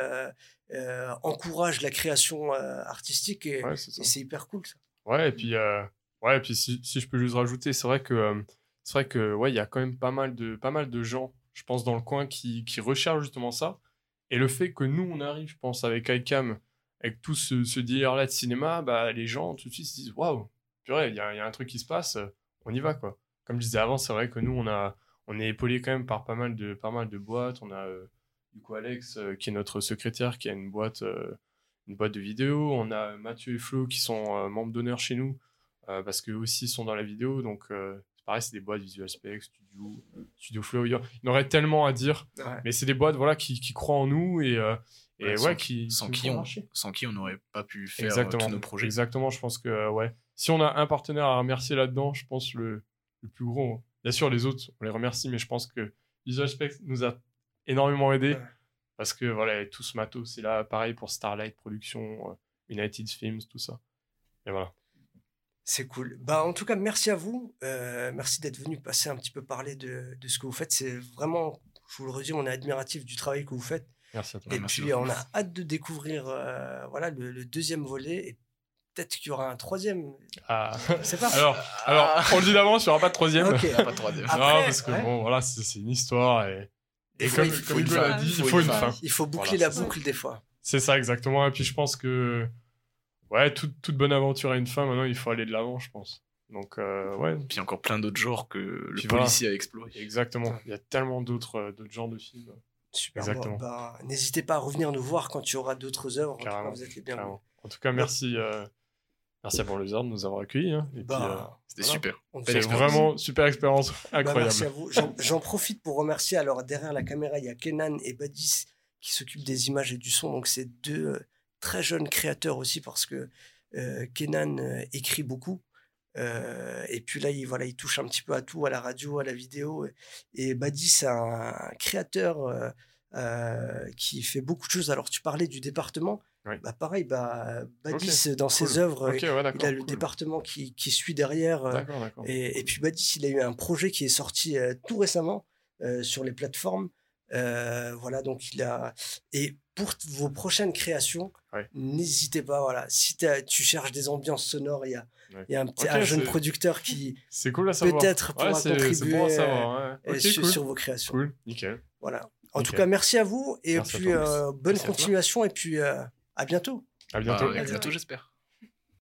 euh, encouragent la création euh, artistique. Et, Ouais, c'est ça. et c'est hyper cool, ça. Ouais, et puis, euh, ouais, et puis si, si je peux juste rajouter, c'est vrai que c'est vrai que ouais, il y a quand même pas mal de pas mal de gens, je pense, dans le coin qui, qui recherchent justement ça. Et le fait que nous on arrive, je pense, avec ICAM, avec tout ce, ce délire-là de cinéma, bah les gens tout de suite se disent waouh, purée, il y a, il y a un truc qui se passe, on y va quoi. Comme je disais avant, c'est vrai que nous on a on est épaulé quand même par pas mal de pas mal de boîtes. On a du coup Alex euh, qui est notre secrétaire qui a une boîte euh, une boîte de vidéo. On a Mathieu et Flo qui sont euh, membres d'honneur chez nous euh, parce qu'eux aussi sont dans la vidéo. Donc, euh, c'est pareil, c'est des boîtes Visual Spec, Studio, Studio Flow. Il y en- aurait tellement à dire, Ouais. mais c'est des boîtes voilà, qui, qui croient en nous et, euh, et Ouais, ouais, sans- qui. Sans qui on, marcher. sans qui on n'aurait pas pu faire Exactement. tous nos projets. Exactement, je pense que, ouais. Si on a un partenaire à remercier là-dedans, je pense le, le plus gros. hein. Bien sûr, les autres, on les remercie, mais je pense que Visual Spec nous a énormément aidé Ouais. parce que voilà, tout ce matos, c'est là, pareil pour Starlight Productions, euh, United Films, tout ça. Et voilà. C'est cool. Bah, en tout cas, merci à vous. Euh, merci d'être venu passer un petit peu parler de, de ce que vous faites. C'est vraiment, je vous le redis, on est admiratif du travail que vous faites. Merci à toi. Et merci puis, on a hâte de découvrir euh, voilà, le, le deuxième volet. Et peut-être qu'il y aura un troisième. Ah. C'est pas alors, alors, on le dit d'avance, il n'y aura pas de troisième. Ok. Il y a pas de troisième. Après, non, parce que ouais. bon, voilà, c'est une histoire et, et comme, il faut comme l'a dit, Il faut une fin. Il faut boucler Voilà, la boucle des fois. C'est ça, exactement. Et puis je pense que, ouais, toute, toute bonne aventure a une fin. Maintenant, il faut aller de l'avant, je pense. Donc, euh, ouais, Puis il y a encore plein d'autres genres que le Puis voilà. policier a exploré. exactement. Il y a tellement d'autres euh, d'autres genres de films. Super. Exactement. Bon, bah, N'hésitez pas à revenir nous voir quand il y aura d'autres œuvres. En tout cas, Carrément, vous êtes les bienvenus. En tout cas, merci, euh, merci à Banlieusard de nous avoir accueillis. hein. Et puis, euh, Bah, C'était voilà. super. Vous- expérience. vraiment super expérience Bah, incroyable. merci à vous. J'en- profite pour remercier. Alors, derrière la caméra, il y a Kenan et Badis qui s'occupent des images et du son. Donc, c'est deux euh, très jeunes créateurs aussi parce que euh, Kenan écrit beaucoup. Et puis là, il, voilà, il touche un petit peu à tout, à la radio, à la vidéo. Et Badis, c'est un, créateur qui fait beaucoup de choses. Alors, tu parlais du département. Bah, pareil, bah, Badis, dans cool. ses œuvres, ouais, il a le cool. département qui, qui suit derrière. euh, et, et puis Badis, il a eu un projet qui est sorti euh, tout récemment euh, sur les plateformes Euh, voilà, donc il a. Et pour vos prochaines créations, Ouais. n'hésitez pas. Voilà, si tu cherches des ambiances sonores, il y a, il y a un, petit, Ok, un jeune producteur qui cool peut-être pourra contribuer bon savoir. Sur, cool. sur vos créations. Cool, nickel. Voilà. En tout cas, merci à vous et Merci puis bonne continuation et puis à bientôt. À bientôt. Bah, à bientôt. bientôt, j'espère.